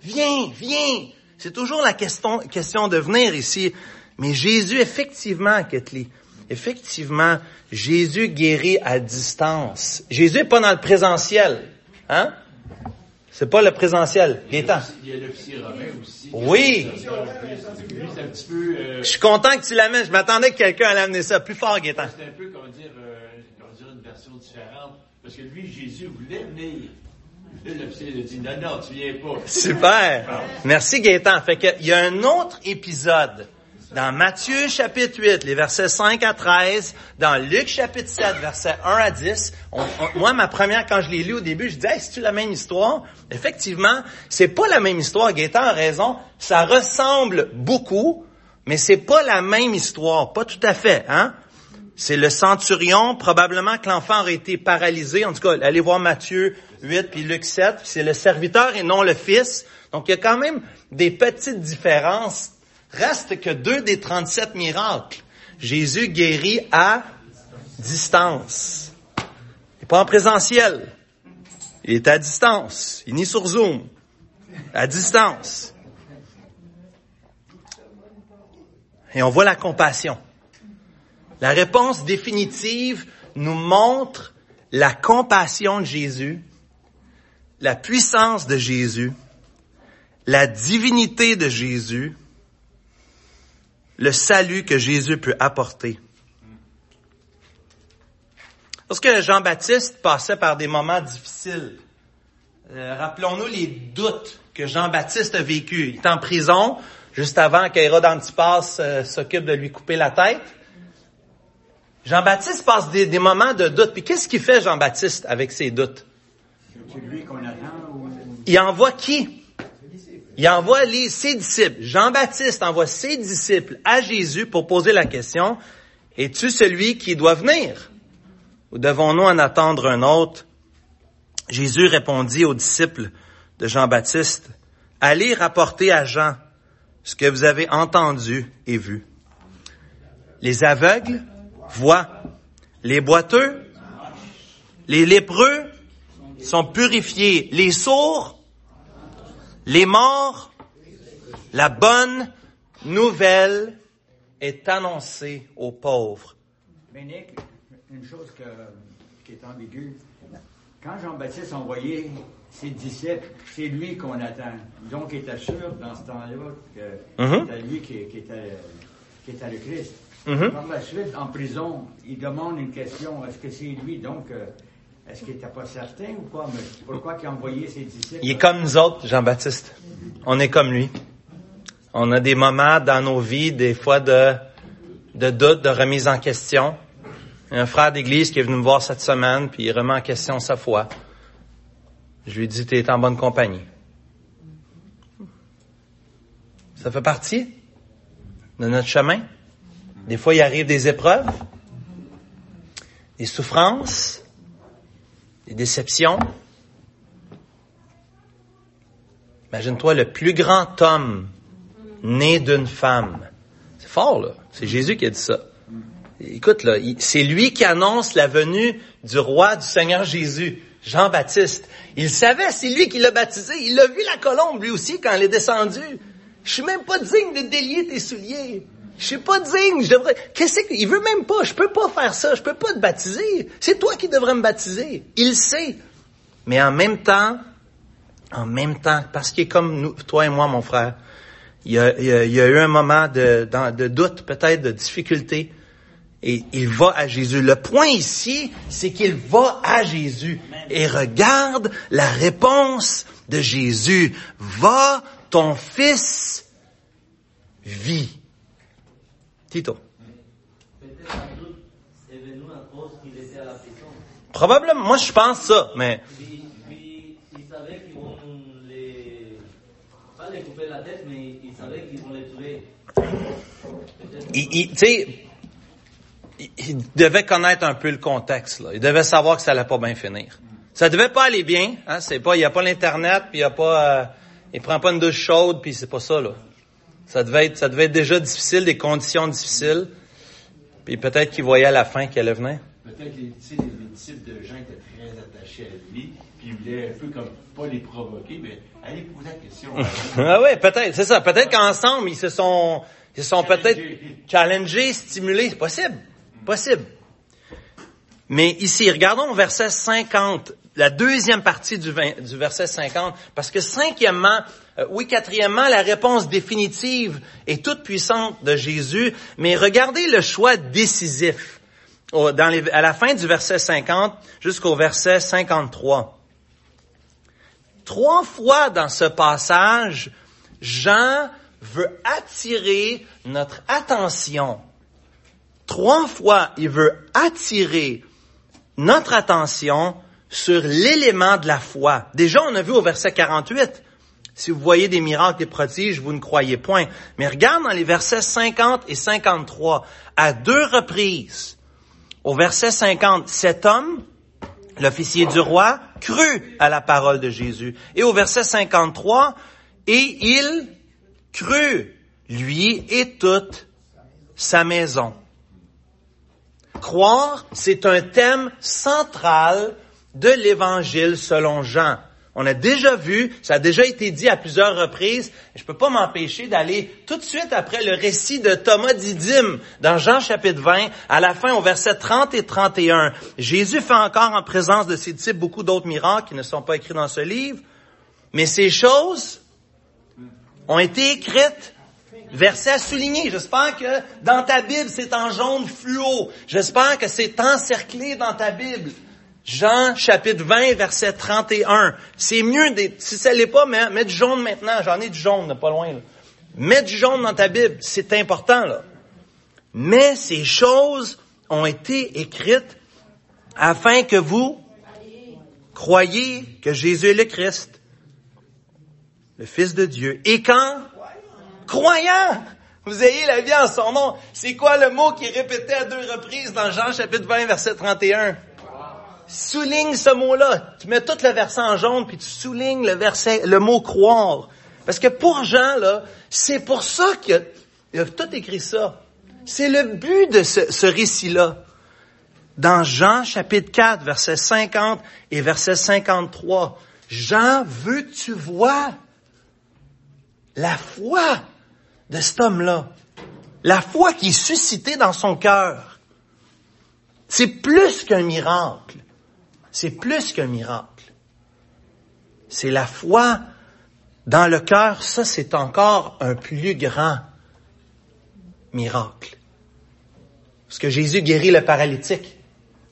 Viens, viens. C'est toujours la question, de venir ici. Mais Jésus, effectivement, Ketli, effectivement, Jésus guérit à distance. Jésus est pas dans le présentiel. Hein? C'est pas le présentiel. Gaétan. Il y a l'officier romain aussi. Oui. Euh, Je suis content que tu l'amènes. Je m'attendais que quelqu'un allait amener ça plus fort, Gaétan. c'est un peu, comment dire, euh, comment dire, une version différente. Parce que lui, Jésus voulait venir. L'officier il a dit, non, non, tu viens pas. Super. Merci Gaétan. Fait que, il y a un autre épisode dans Matthieu chapitre 8, les versets 5 à 13, dans Luc chapitre 7, versets 1 à 10. On- on- moi, ma première, quand je l'ai lu au début, je disais, hey, c'est-tu la même histoire? Effectivement, c'est pas la même histoire. Gaétan a raison. Ça ressemble beaucoup, mais c'est pas la même histoire. Pas tout à fait, hein? C'est le centurion, probablement que l'enfant aurait été paralysé. En tout cas, allez voir Matthieu 8 puis Luc 7. C'est le serviteur et non le fils. Donc, il y a quand même des petites différences. Reste que deux des 37 miracles. Jésus guérit à distance. Il n'est pas en présentiel. Il est à distance. Il est ni sur Zoom. À distance. Et on voit la compassion. La réponse définitive nous montre la compassion de Jésus, la puissance de Jésus, la divinité de Jésus, le salut que Jésus peut apporter. Lorsque Jean-Baptiste passait par des moments difficiles, euh, rappelons-nous les doutes que Jean-Baptiste a vécu. Il est en prison juste avant qu'Hérode Antipas euh, s'occupe de lui couper la tête. Jean-Baptiste passe des, moments de doute. Puis qu'est-ce qu'il fait Jean-Baptiste avec ses doutes? Il envoie qui? Il envoie ses disciples. Jean-Baptiste envoie ses disciples à Jésus pour poser la question, es-tu celui qui doit venir? Ou devons-nous en attendre un autre? Jésus répondit aux disciples de Jean-Baptiste, allez rapporter à Jean ce que vous avez entendu et vu. Les aveugles voient, les boiteux, les lépreux sont purifiés, les sourds, les morts, la bonne nouvelle est annoncée aux pauvres. Mais Nick, une chose que- qui est ambiguë. Quand Jean-Baptiste a envoyé ses disciples, c'est lui qu'on attend. Donc, il était sûr dans ce temps-là que Mhm. c'était lui qui, qui était, qui était le Christ. Mhm. Par la suite, en prison, il demande une question. Est-ce que c'est lui? Donc, euh, est-ce qu'il n'était pas certain ou quoi? Mais pourquoi il a envoyé ses disciples? Il est comme nous autres, Jean-Baptiste. On est comme lui. On a des moments dans nos vies, des fois de, de doute, de remise en question. Il y a un frère d'église qui est venu me voir cette semaine, puis il remet en question sa foi. Je lui dis, tu es en bonne compagnie. Ça fait partie de notre chemin. Des fois, il arrive des épreuves, des souffrances, des déceptions. Imagine-toi le plus grand homme né d'une femme. C'est fort, là. C'est Jésus qui a dit ça. Écoute, là, c'est lui qui annonce la venue du roi du Seigneur Jésus, Jean-Baptiste. Il savait, c'est lui qui l'a baptisé. Il a vu la colombe, lui aussi, quand elle est descendue. Je suis même pas digne de délier tes souliers. Je suis pas digne, je devrais... Qu'est-ce veut même pas, je peux pas faire ça, je peux pas te baptiser. C'est toi qui devrais me baptiser. Il sait. Mais en même temps, en même temps, parce qu'il est comme toi et moi, mon frère, il y a, eu un moment de, de doute, peut-être de difficulté. Et il va à Jésus. Le point ici, c'est qu'il va à Jésus. Et regarde la réponse de Jésus. Va, ton fils vit. Tito. Probablement, moi je pense ça, mais Puis, puis ils qu'ils couper la tête, mais qu'ils tu sais, il, devait connaître un peu le contexte. Là. Il devait savoir que ça allait pas bien finir. Ça devait pas aller bien. Hein? C'est pas, il y a pas l'internet, puis il y a pas, euh, il prend pas une douche chaude, puis c'est pas ça là. Ça devait être, ça devait être déjà difficile, des conditions difficiles. Puis peut-être qu'il voyait à la fin qu'elle venir. Peut-être que les, les, les disciples de Jean étaient très attachés à lui, puis ils voulaient un peu comme pas les provoquer, mais allez poser la question. ah ouais, peut-être, c'est ça. Peut-être qu'ensemble, ils se sont, ils se sont peut-être challengés, stimulés. C'est possible. Possible. Mais ici, regardons au verset 50, la deuxième partie du verset 50, parce que cinquièmement, euh, oui, quatrièmement, la réponse définitive est toute puissante de Jésus, mais regardez le choix décisif à la fin du verset 50 jusqu'au verset 53. Trois fois dans ce passage, Jean veut attirer notre attention. Trois fois, il veut attirer notre attention sur l'élément de la foi. Déjà, on a vu au verset 48, si vous voyez des miracles, des prodiges, vous ne croyez point. Mais regarde dans les versets 50 et 53, à deux reprises, au verset 50, cet homme, l'officier du roi, crut à la parole de Jésus. Et au verset 53, et il crut, lui et toute sa maison. Croire, c'est un thème central de l'évangile selon Jean. On a déjà vu, ça a déjà été dit à plusieurs reprises, je peux pas m'empêcher d'aller tout de suite après le récit de Thomas Didyme dans Jean chapitre 20, à la fin au verset 30 et 31. Jésus fait encore en présence de ses disciples beaucoup d'autres miracles qui ne sont pas écrits dans ce livre, mais ces choses ont été écrites Verset à souligner. J'espère que dans ta Bible, c'est en jaune fluo. J'espère que c'est encerclé dans ta Bible. Jean chapitre 20, verset 31. C'est mieux, des, si ça l'est pas, mets, mets du jaune maintenant. J'en ai du jaune, pas loin. Là. Mets du jaune dans ta Bible. C'est important, là. Mais ces choses ont été écrites afin que vous croyez que Jésus est le Christ, le Fils de Dieu. Et quand croyant, vous ayez la vie en son nom. C'est quoi le mot qui est répété à deux reprises dans Jean chapitre 20, verset 31? Souligne ce mot-là. Tu mets tout le verset en jaune, puis tu soulignes le verset, le mot croire. Parce que pour Jean, là, c'est pour ça qu'il a, il tout écrit ça. C'est le but de ce, ce récit-là. Dans Jean chapitre 4, verset 50 et verset 53, Jean veut que tu vois la foi de cet homme-là? La foi qui est suscitée dans son cœur. C'est plus qu'un miracle. C'est plus qu'un miracle. C'est la foi dans le cœur. Ça, c'est encore un plus grand miracle. Parce que Jésus guérit le paralytique.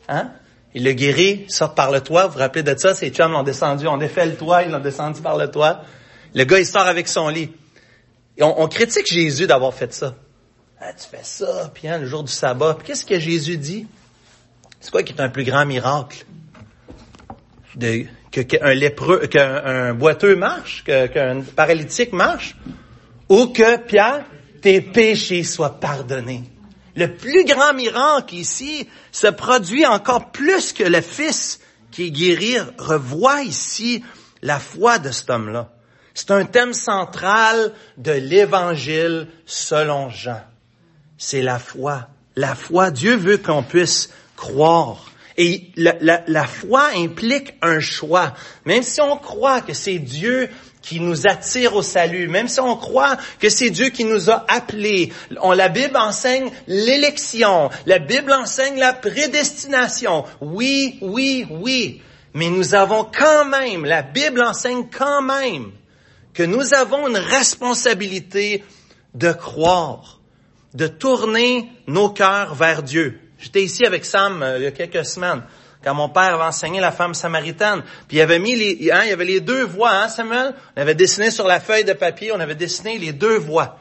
Hein? Il le guérit, sort par le toit. Vous vous rappelez de ça? Ces chums l'ont descendu, on défait le toit, ils l'ont descendu par le toit. Le gars, il sort avec son lit. Et on, critique Jésus d'avoir fait ça. Ah, tu fais ça, puis hein, le jour du sabbat. Puis qu'est-ce que Jésus dit? C'est quoi qui est un plus grand miracle? Que, qu'un lépreux, qu'un un boiteux marche, qu'un paralytique marche? Ou que, Pierre, tes péchés soient pardonnés. Le plus grand miracle ici se produit encore plus que le Fils qui est guéri revoit ici la foi de cet homme-là. C'est un thème central de l'évangile selon Jean. C'est la foi. La foi, Dieu veut qu'on puisse croire. Et la, foi implique un choix. Même si on croit que c'est Dieu qui nous attire au salut, même si on croit que c'est Dieu qui nous a appelés. La Bible enseigne l'élection, la Bible enseigne la prédestination. Oui, oui, oui. Mais nous avons quand même, la Bible enseigne quand même que nous avons une responsabilité de croire, de tourner nos cœurs vers Dieu. J'étais ici avec Sam euh, il y a quelques semaines, quand mon père avait enseigné la femme samaritaine. Puis il avait mis les, hein, il y avait les deux voies, hein, Samuel? On avait dessiné sur la feuille de papier, on avait dessiné les deux voies.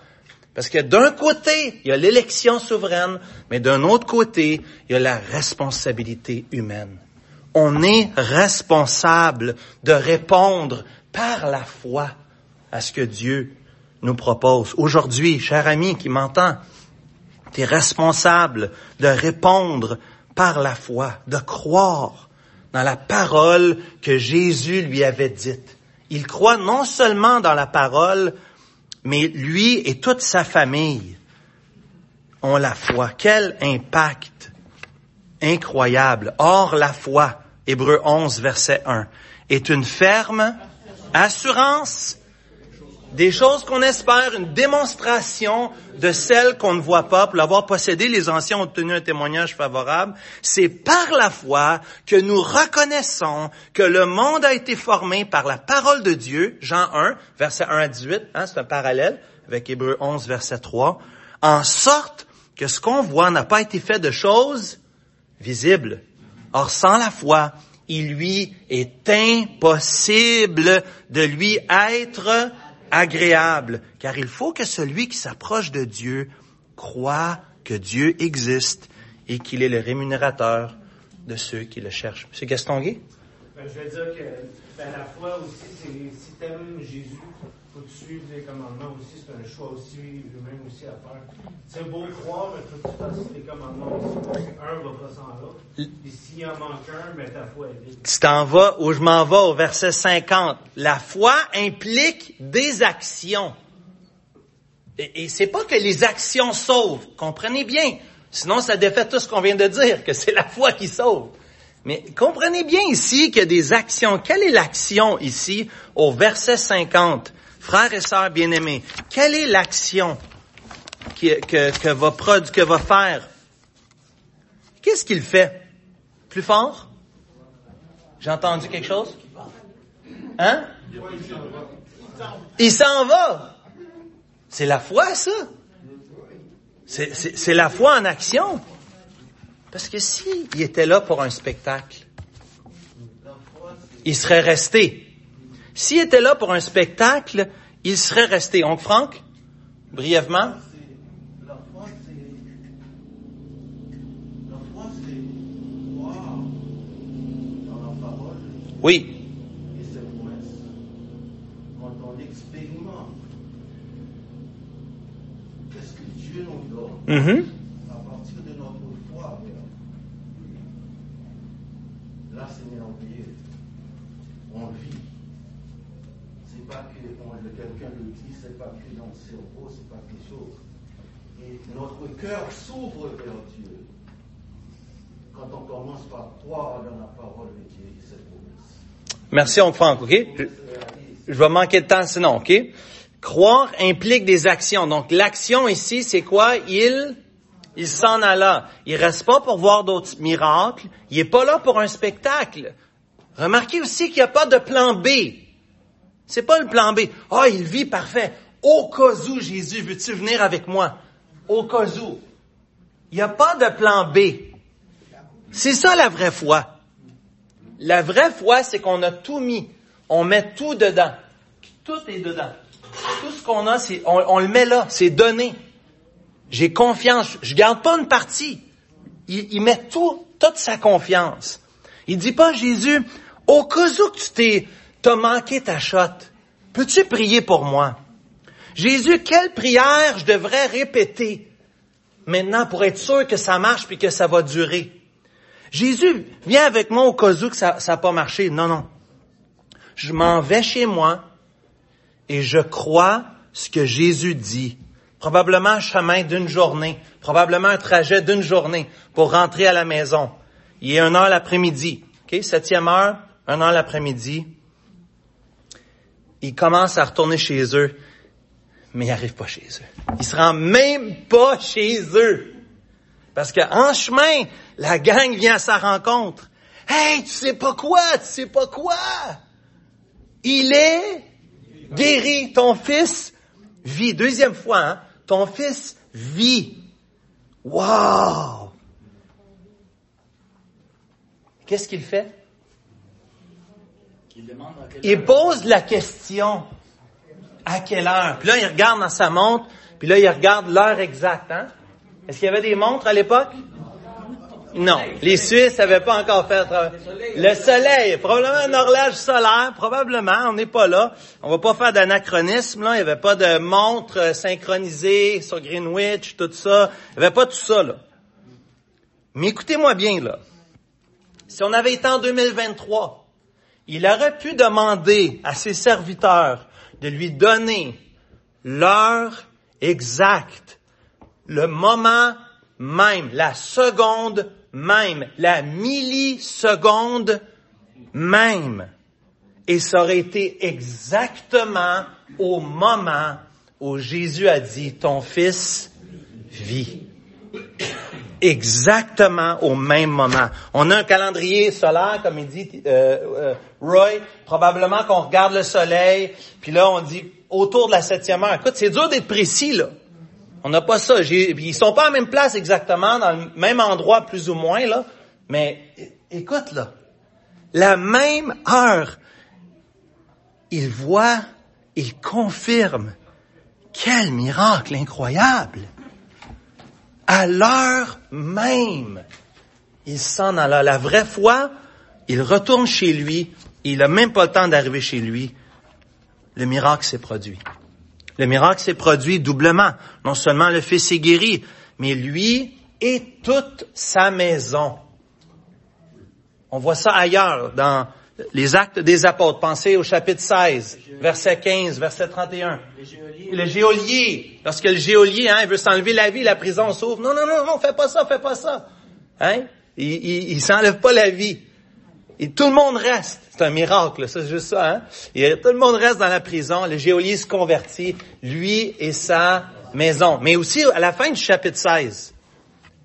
Parce que d'un côté, il y a l'élection souveraine, mais d'un autre côté, il y a la responsabilité humaine. On est responsable de répondre par la foi à ce que Dieu nous propose. Aujourd'hui, cher ami qui m'entend, tu es responsable de répondre par la foi, de croire dans la parole que Jésus lui avait dite. Il croit non seulement dans la parole, mais lui et toute sa famille ont la foi. Quel impact incroyable. Or, la foi, Hébreu 11, verset 1, est une ferme assurance des choses qu'on espère, une démonstration de celles qu'on ne voit pas. Pour l'avoir possédé, les anciens ont obtenu un témoignage favorable. C'est par la foi que nous reconnaissons que le monde a été formé par la parole de Dieu, Jean 1, verset 1 à 18, hein, c'est un parallèle avec Hébreu 11, verset 3, en sorte que ce qu'on voit n'a pas été fait de choses visibles. Or, sans la foi, il lui est impossible de lui être agréable, car il faut que celui qui s'approche de Dieu croit que Dieu existe et qu'il est le rémunérateur de ceux qui le cherchent. Monsieur Gastonguay? Ben, je vais dire que ben, la foi aussi, c'est si Jésus, faut suives les commandements aussi. C'est un choix aussi humain aussi à faire. C'est beau croire, mais faut que tu fasses les commandements aussi. Qu'un va pas sans l'autre. Et s'il en manque un, mais ta foi est vide. Tu t'en vas, où je m'en vais au verset 50. La foi implique des actions. Et, et c'est pas que les actions sauvent. Comprenez bien. Sinon, ça défait tout ce qu'on vient de dire, que c'est la foi qui sauve. Mais comprenez bien ici qu'il y a des actions. Quelle est l'action ici au verset 50? Frères et sœurs bien-aimés, quelle est l'action que, que, va que va faire? Qu'est-ce qu'il fait? Plus fort? J'ai entendu quelque chose? Hein? Il s'en va. C'est la foi, ça. C'est la foi en action. Parce que s'il il était là pour un spectacle, il serait resté. S'il était là pour un spectacle, il serait resté. Donc, Franck, brièvement. La foi. La foi, croire dans la parole Oui. et ses promesses. Quand on expérimente, qu'est-ce que Dieu nous donne à partir de notre foi. Là, c'est merveilleux. On vit. C'est pas que on- quelqu'un le dit, c'est pas que dans le cerveau, c'est pas quelque chose. Et notre cœur s'ouvre vers Dieu quand on commence par croire dans la parole de Dieu. Merci, oncle Franck, OK? Je, je vais manquer de temps sinon, OK? Croire implique des actions. Donc, l'action ici, c'est quoi? Il, il s'en alla. Il reste pas pour voir d'autres miracles. Il est pas là pour un spectacle. Remarquez aussi qu'il n'y a pas de plan B. C'est pas le plan B. Ah, il vit parfait. Au cas où, Jésus, veux-tu venir avec moi? Au cas où. Il n'y a pas de plan B. C'est ça la vraie foi. La vraie foi, c'est qu'on a tout mis. On met tout dedans. Tout est dedans. Tout ce qu'on a, c'est, on, le met là. C'est donné. J'ai confiance. Je garde pas une partie. Il, met tout, toute sa confiance. Il dit pas, Jésus, au cas où tu t'es, t'as manqué ta shot, peux-tu prier pour moi? Jésus, quelle prière je devrais répéter maintenant pour être sûr que ça marche puis que ça va durer? Jésus, viens avec moi au cas où que ça n'a pas marché. Non, non. Je m'en vais chez moi et je crois ce que Jésus dit. Probablement un chemin d'une journée, probablement un trajet d'une journée pour rentrer à la maison. Il est une heure l'après-midi. Septième heure, une heure l'après-midi. Ils commencent à retourner chez eux, mais ils n'arrivent pas chez eux. Ils se rendent même pas chez eux. Parce qu'en chemin, la gang vient à sa rencontre. Hey, tu sais pas quoi, tu sais pas quoi? Il est guéri. Ton fils vit. Deuxième fois, hein, ton fils vit. Wow! Qu'est-ce qu'il fait? Il pose la question à quelle heure? Puis là, il regarde dans sa montre, puis là, il regarde l'heure exacte. Hein? Est-ce qu'il y avait des montres à l'époque? Non. Les Suisses n'avaient pas encore fait le soleil. Probablement un horloge solaire, probablement. On n'est pas là. On va pas faire d'anachronisme, là. Il n'y avait pas de montre euh, synchronisée sur Greenwich, tout ça. Il n'y avait pas tout ça, là. Mais écoutez-moi bien, là. Si on avait été en 2023, il aurait pu demander à ses serviteurs de lui donner l'heure exacte, le moment même, la seconde même, la milliseconde même. Et ça aurait été exactement au moment où Jésus a dit, ton fils vit. Exactement au même moment. On a un calendrier solaire, comme il dit euh, euh, Roy, probablement qu'on regarde le soleil, puis là on dit autour de la septième heure. Écoute, c'est dur d'être précis là. On n'a pas ça. Ils sont pas à la même place exactement, dans le même endroit plus ou moins, là. Mais écoute, là. La même heure, il voit, il confirme. Quel miracle incroyable! À l'heure même, il s'en alla. La vraie foi, il retourne chez lui, il n'a même pas le temps d'arriver chez lui. Le miracle s'est produit. Le miracle s'est produit doublement. Non seulement le fils est guéri, mais lui et toute sa maison. On voit ça ailleurs dans les actes des apôtres. Pensez au chapitre 16, verset 15, verset 31. Le géolier. Lorsque le géolier, hein, il veut s'enlever la vie, la prison s'ouvre. Non, non, non, non, fais pas ça, fais pas ça. Hein? Il, il, il s'enlève pas la vie. Et tout le monde reste. C'est un miracle, c'est juste ça. Hein? Et tout le monde reste dans la prison. Le géolier se convertit, lui et sa maison. Mais aussi, à la fin du chapitre 16,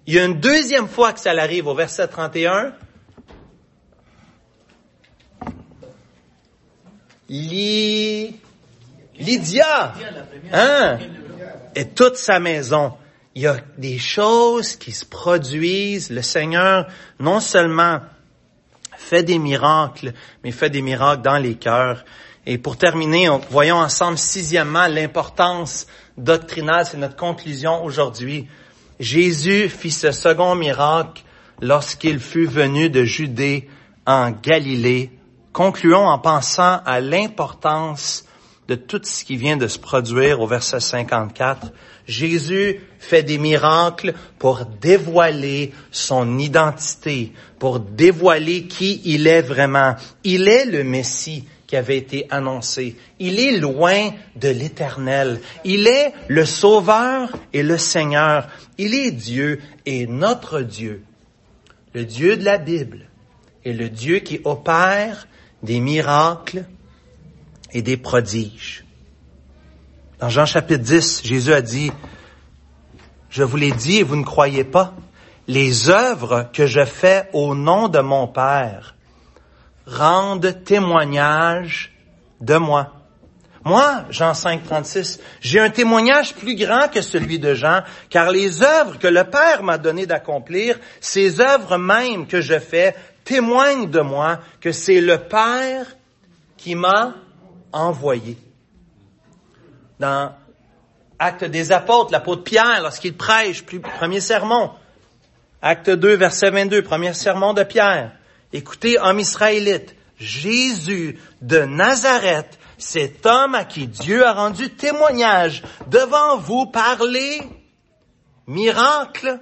il y a une deuxième fois que ça arrive au verset 31. Lydia, hein? et toute sa maison. Il y a des choses qui se produisent. Le Seigneur, non seulement fait des miracles, mais fait des miracles dans les cœurs. Et pour terminer, voyons ensemble sixièmement l'importance doctrinale, c'est notre conclusion aujourd'hui. Jésus fit ce second miracle lorsqu'il fut venu de Judée en Galilée. Concluons en pensant à l'importance de tout ce qui vient de se produire au verset 54. Jésus fait des miracles pour dévoiler son identité, pour dévoiler qui il est vraiment. Il est le Messie qui avait été annoncé. Il est loin de l'éternel. Il est le Sauveur et le Seigneur. Il est Dieu et notre Dieu. Le Dieu de la Bible est le Dieu qui opère des miracles et des prodiges. Dans Jean chapitre 10, Jésus a dit, je vous l'ai dit et vous ne croyez pas, les œuvres que je fais au nom de mon Père rendent témoignage de moi. Moi, Jean 5, 36, j'ai un témoignage plus grand que celui de Jean, car les œuvres que le Père m'a donné d'accomplir, ces œuvres mêmes que je fais, témoignent de moi que c'est le Père qui m'a envoyé. Dans Acte des apôtres, l'apôtre Pierre, lorsqu'il prêche, premier sermon, Acte 2, verset 22, premier sermon de Pierre. Écoutez, homme israélite, Jésus de Nazareth, cet homme à qui Dieu a rendu témoignage devant vous par les miracles,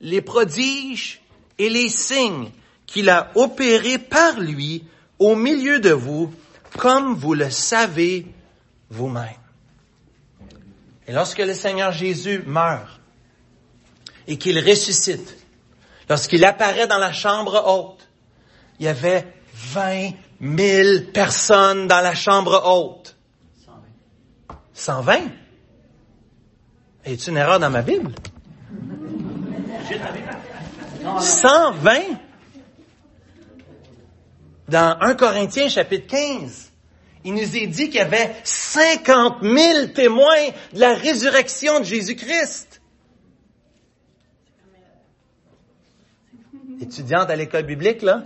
les prodiges et les signes qu'il a opérés par lui au milieu de vous comme vous le savez vous-même. Et lorsque le Seigneur Jésus meurt et qu'il ressuscite, lorsqu'il apparaît dans la chambre haute, il y avait 20 000 personnes dans la chambre haute. 120. 120? Est-ce une erreur dans ma Bible? 120? Dans 1 Corinthiens chapitre 15, il nous est dit qu'il y avait 50 000 témoins de la résurrection de Jésus-Christ. étudiante à l'école biblique, là?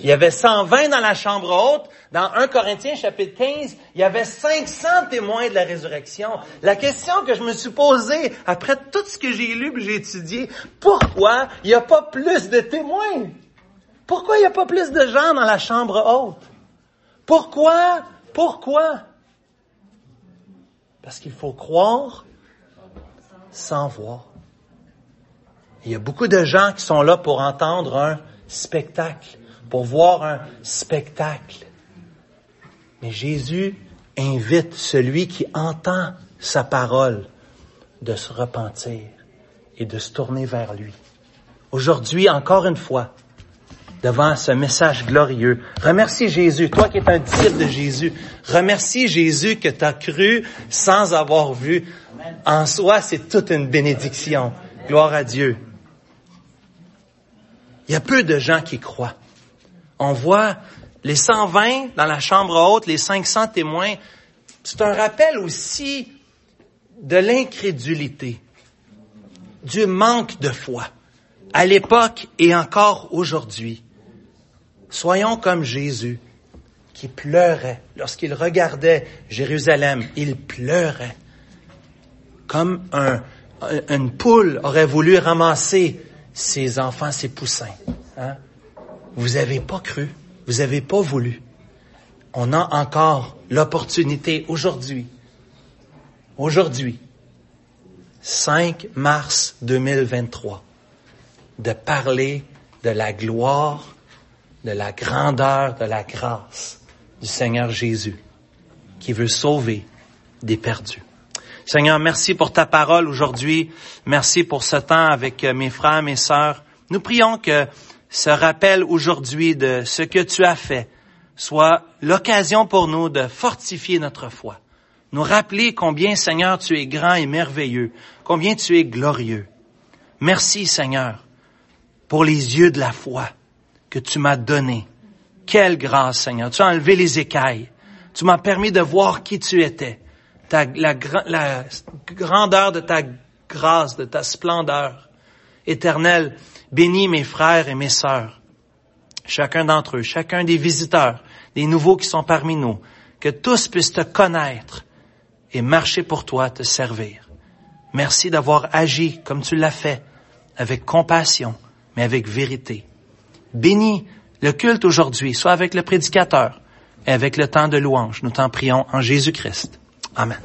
Il y avait 120 dans la chambre haute. Dans 1 Corinthiens chapitre 15, il y avait 500 témoins de la résurrection. La question que je me suis posée après tout ce que j'ai lu et j'ai étudié, pourquoi il n'y a pas plus de témoins? Pourquoi il n'y a pas plus de gens dans la chambre haute? Pourquoi? Pourquoi? Parce qu'il faut croire sans voir. Il y a beaucoup de gens qui sont là pour entendre un spectacle, pour voir un spectacle. Mais Jésus invite celui qui entend sa parole de se repentir et de se tourner vers lui. Aujourd'hui, encore une fois, devant ce message glorieux. Remercie Jésus, toi qui es un disciple de Jésus. Remercie Jésus que tu as cru sans avoir vu. En soi, c'est toute une bénédiction. Gloire à Dieu. Il y a peu de gens qui croient. On voit les 120 dans la chambre haute, les 500 témoins. C'est un rappel aussi de l'incrédulité, du manque de foi, à l'époque et encore aujourd'hui. Soyons comme Jésus, qui pleurait lorsqu'il regardait Jérusalem. Il pleurait. Comme un, une poule aurait voulu ramasser ses enfants, ses poussins. Hein? Vous n'avez pas cru. Vous n'avez pas voulu. On a encore l'opportunité aujourd'hui, aujourd'hui, 5 mars 2023, de parler de la gloire de la grandeur de la grâce du Seigneur Jésus qui veut sauver des perdus. Seigneur, merci pour ta parole aujourd'hui. Merci pour ce temps avec euh, mes frères, mes sœurs. Nous prions que ce rappel aujourd'hui de ce que tu as fait soit l'occasion pour nous de fortifier notre foi. Nous rappeler combien, Seigneur, tu es grand et merveilleux, combien tu es glorieux. Merci, Seigneur, pour les yeux de la foi que tu m'as donné. Quelle grâce, Seigneur. Tu as enlevé les écailles. Tu m'as permis de voir qui tu étais. Ta, la, grandeur de ta grâce, de ta splendeur éternelle. Bénis mes frères et mes sœurs. Chacun d'entre eux, chacun des visiteurs, des nouveaux qui sont parmi nous. Que tous puissent te connaître et marcher pour toi, te servir. Merci d'avoir agi comme tu l'as fait, avec compassion, mais avec vérité. Bénis le culte aujourd'hui, soit avec le prédicateur et avec le temps de louange. Nous t'en prions en Jésus-Christ. Amen.